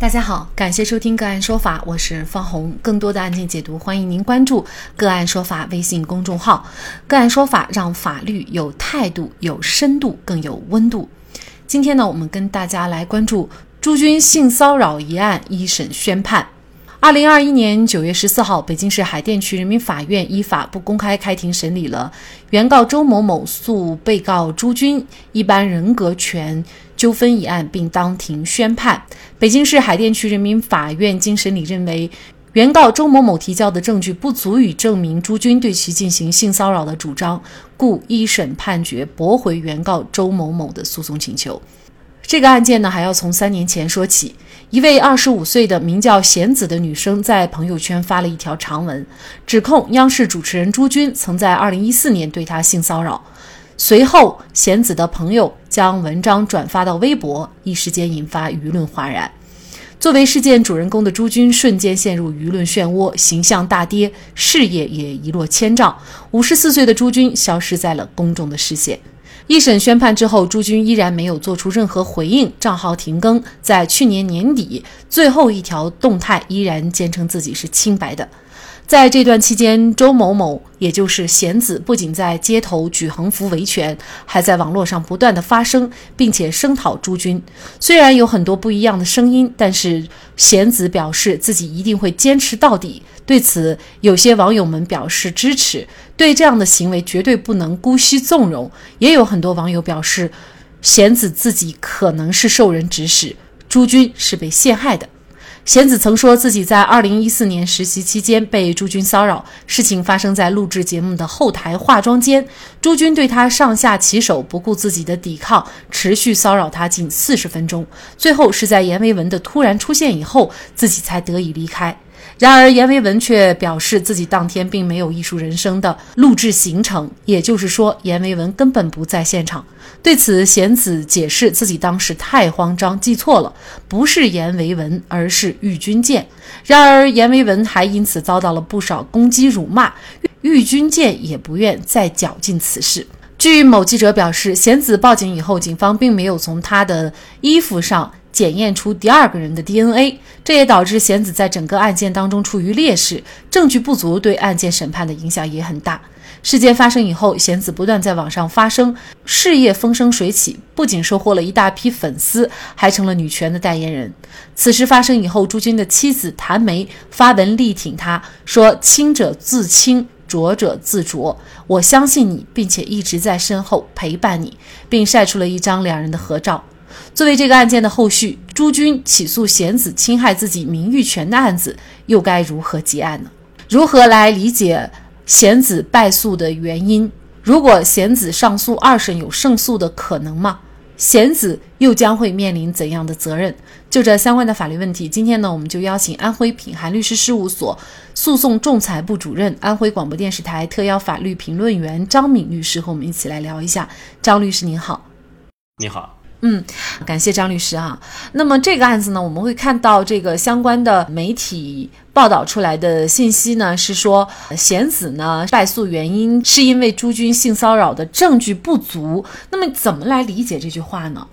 大家好，感谢收听个案说法，我是方红。更多的案件解读，欢迎您关注个案说法微信公众号。个案说法让法律有态度、有深度、更有温度。今天呢，我们跟大家来关注朱军性骚扰一案一审宣判。二零二一年九月十四号，北京市海淀区人民法院依法不公开开庭审理了原告周某某诉被告朱军一般人格权纠纷一案，并当庭宣判。北京市海淀区人民法院经审理认为，原告周某某提交的证据不足以证明朱军对其进行性骚扰的主张，故一审判决驳回原告周某某的诉讼请求。这个案件呢，还要从三年前说起。一位二十五岁的名叫贤子的女生在朋友圈发了一条长文，指控央视主持人朱军曾在二零一四年对她性骚扰。随后，贤子的朋友将文章转发到微博，一时间引发舆论哗然。作为事件主人公的朱军，瞬间陷入舆论漩涡，形象大跌，事业也一落千丈。五十四岁的朱军消失在了公众的视线。一审宣判之后，朱军依然没有做出任何回应，账号停更。在去年年底，最后一条动态依然坚称自己是清白的。在这段期间，周某某，也就是贤子，不仅在街头举横幅维权，还在网络上不断的发声，并且声讨朱军。虽然有很多不一样的声音，但是贤子表示自己一定会坚持到底。对此，有些网友们表示支持，对这样的行为绝对不能姑息纵容。也有很多网友表示，贤子自己可能是受人指使，朱军是被陷害的。贤子曾说自己在二零一四年实习期间被朱军骚扰，事情发生在录制节目的后台化妆间，朱军对他上下其手，不顾自己的抵抗，持续骚扰他近四十分钟，最后是在阎维文的突然出现以后，自己才得以离开。然而，阎维文却表示自己当天并没有《艺术人生》的录制行程，也就是说，阎维文根本不在现场。对此，贤子解释自己当时太慌张，记错了，不是阎维文，而是郁钧剑。然而，阎维文还因此遭到了不少攻击辱骂，郁钧剑也不愿再搅进此事。据某记者表示，贤子报警以后，警方并没有从他的衣服上。检验出第二个人的 DNA，这也导致贤子在整个案件当中处于劣势，证据不足，对案件审判的影响也很大。事件发生以后，贤子不断在网上发声，事业风生水起，不仅收获了一大批粉丝，还成了女权的代言人。此事发生以后，朱军的妻子谭梅发文力挺他，说：“清者自清，浊者自浊，我相信你，并且一直在身后陪伴你，并晒出了一张两人的合照。”作为这个案件的后续，朱军起诉贤子侵害自己名誉权的案子，又该如何结案呢？如何来理解贤子败诉的原因？如果贤子上诉二审有胜诉的可能吗？贤子又将会面临怎样的责任？就这相关的法律问题，今天呢，我们就邀请安徽品涵律师事务所诉讼仲裁部主任、安徽广播电视台特邀法律评论员张敏律师和我们一起来聊一下。张律师您好，你好。嗯，感谢张律师啊。那么这个案子呢，我们会看到这个相关的媒体报道出来的信息呢，是说贤子呢败诉原因是因为朱军性骚扰的证据不足。那么怎么来理解这句话呢？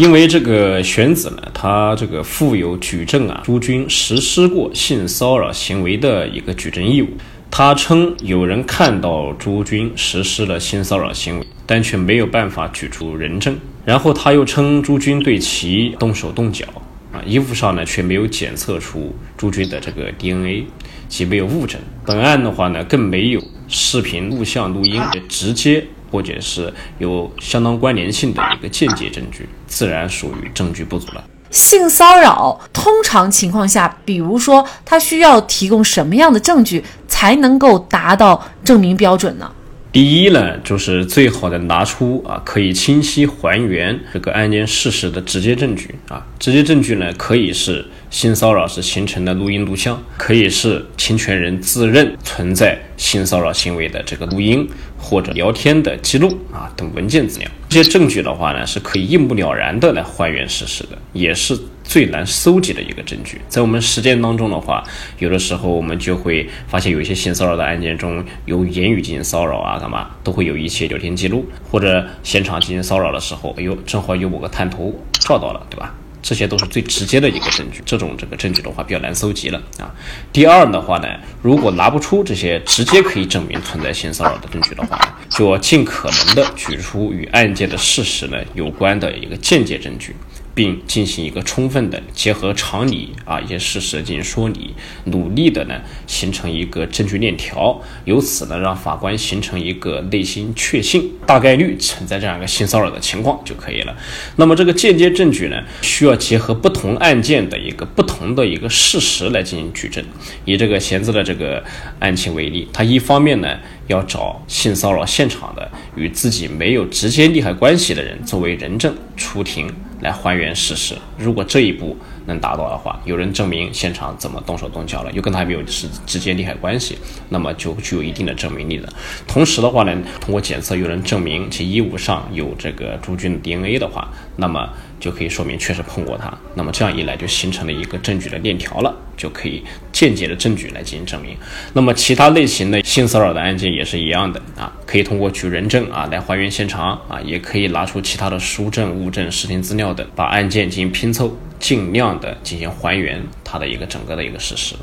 因为这个贤子呢，他这个负有举证啊朱军实施过性骚扰行为的一个举证义务。他称有人看到朱军实施了性骚扰行为，但却没有办法举出人证。然后他又称朱军对其动手动脚，啊，衣服上呢却没有检测出朱军的这个 DNA，即没有物证。本案的话呢，更没有视频、录像、录音直接或者是有相当关联性的一个间接证据，自然属于证据不足了。性骚扰通常情况下，比如说他需要提供什么样的证据才能够达到证明标准呢？第一呢，就是最好的拿出啊，可以清晰还原这个案件事实的直接证据啊。直接证据呢，可以是性骚扰时形成的录音录像，可以是侵权人自认存在性骚扰行为的这个录音或者聊天的记录啊等文件资料。这些证据的话呢，是可以一目了然的来还原事实的，也是。最难搜集的一个证据，在我们实践当中的话，有的时候我们就会发现，有一些性骚扰的案件中，有言语进行骚扰啊，干嘛都会有一些聊天记录，或者现场进行骚扰的时候，哎呦，正好有某个探头照到了，对吧？这些都是最直接的一个证据。这种这个证据的话比较难搜集了啊。第二的话呢，如果拿不出这些直接可以证明存在性骚扰的证据的话，就要尽可能的举出与案件的事实呢有关的一个间接证据。并进行一个充分的结合常理啊一些事实进行说理，努力的呢形成一个证据链条，由此呢让法官形成一个内心确信大概率存在这样一个性骚扰的情况就可以了。那么这个间接证据呢，需要结合不同案件的一个不同的一个事实来进行举证。以这个贤子的这个案情为例，他一方面呢要找性骚扰现场的与自己没有直接利害关系的人作为人证出庭。来还原事实。如果这一步能达到的话，有人证明现场怎么动手动脚了，又跟他没有直直接利害关系，那么就具有一定的证明力的。同时的话呢，通过检测有人证明其衣物上有这个朱军的 DNA 的话，那么就可以说明确实碰过他。那么这样一来就形成了一个证据的链条了，就可以间接的证据来进行证明。那么其他类型的性骚扰的案件也是一样的啊，可以通过举人证啊来还原现场啊，也可以拿出其他的书证、物证、视听资料等，把案件进行拼凑。尽量的进行还原它的一个整个的一个事实。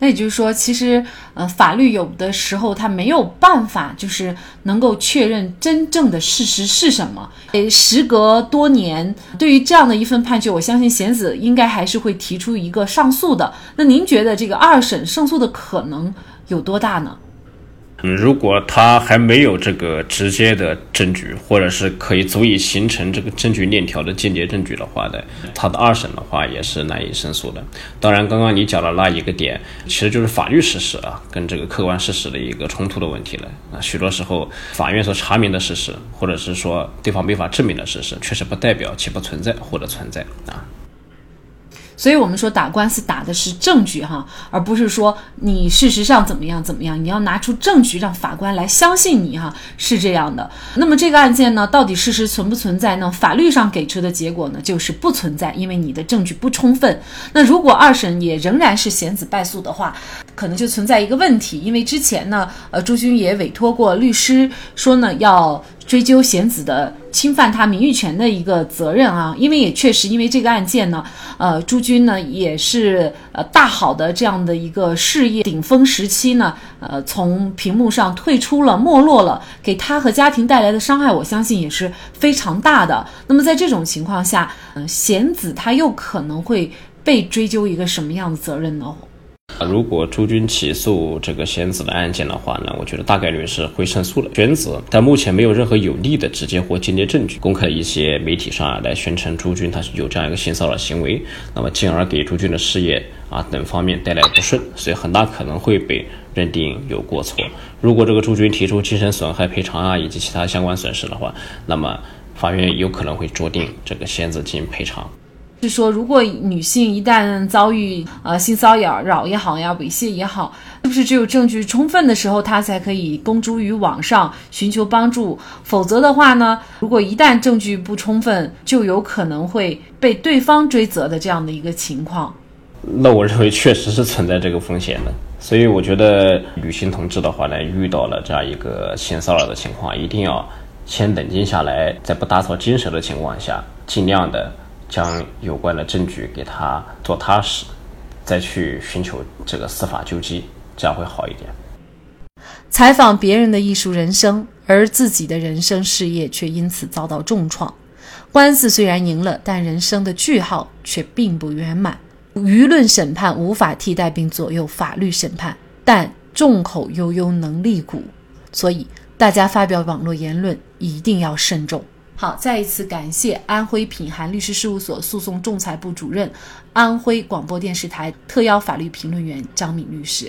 那也就是说，其实呃，法律有的时候它没有办法，就是能够确认真正的事实是什么。诶，时隔多年，对于这样的一份判决，我相信贤子应该还是会提出一个上诉的。那您觉得这个二审胜诉的可能有多大呢？嗯，如果他还没有这个直接的证据，或者是可以足以形成这个证据链条的间接证据的话的，他的二审的话也是难以胜诉的。当然，刚刚你讲的那一个点，其实就是法律事实啊，跟这个客观事实的一个冲突的问题了。啊，许多时候法院所查明的事实，或者是说对方没法证明的事实，确实不代表其不存在或者存在啊。所以，我们说打官司打的是证据哈，而不是说你事实上怎么样怎么样。你要拿出证据，让法官来相信你哈，是这样的。那么这个案件呢，到底事实存不存在呢？法律上给出的结果呢，就是不存在，因为你的证据不充分。那如果二审也仍然是贤子败诉的话，可能就存在一个问题，因为之前呢，呃，朱军也委托过律师说呢，要。追究贤子的侵犯他名誉权的一个责任啊，因为也确实因为这个案件呢，呃，朱军呢也是呃大好的这样的一个事业顶峰时期呢，呃，从屏幕上退出了，没落了，给他和家庭带来的伤害，我相信也是非常大的。那么在这种情况下，嗯，贤子他又可能会被追究一个什么样的责任呢？如果朱军起诉这个仙子的案件的话呢，我觉得大概率是会胜诉的。选子但目前没有任何有力的直接或间接证据，公开一些媒体上啊来宣称朱军他是有这样一个性骚扰行为，那么进而给朱军的事业啊等方面带来不顺，所以很大可能会被认定有过错。如果这个朱军提出精神损害赔偿啊以及其他相关损失的话，那么法院有可能会酌定这个仙子进行赔偿。是说，如果女性一旦遭遇呃性骚扰扰也好呀，猥亵也好，是不是只有证据充分的时候，她才可以公诸于网上寻求帮助？否则的话呢，如果一旦证据不充分，就有可能会被对方追责的这样的一个情况。那我认为确实是存在这个风险的，所以我觉得女性同志的话呢，遇到了这样一个性骚扰的情况，一定要先冷静下来，在不打草惊蛇的情况下，尽量的。将有关的证据给他做踏实，再去寻求这个司法救济，这样会好一点。采访别人的艺术人生，而自己的人生事业却因此遭到重创。官司虽然赢了，但人生的句号却并不圆满。舆论审判无法替代并左右法律审判，但众口悠悠能立鼓。所以，大家发表网络言论一定要慎重。好，再一次感谢安徽品涵律师事务所诉讼仲裁部主任、安徽广播电视台特邀法律评论员张敏律师。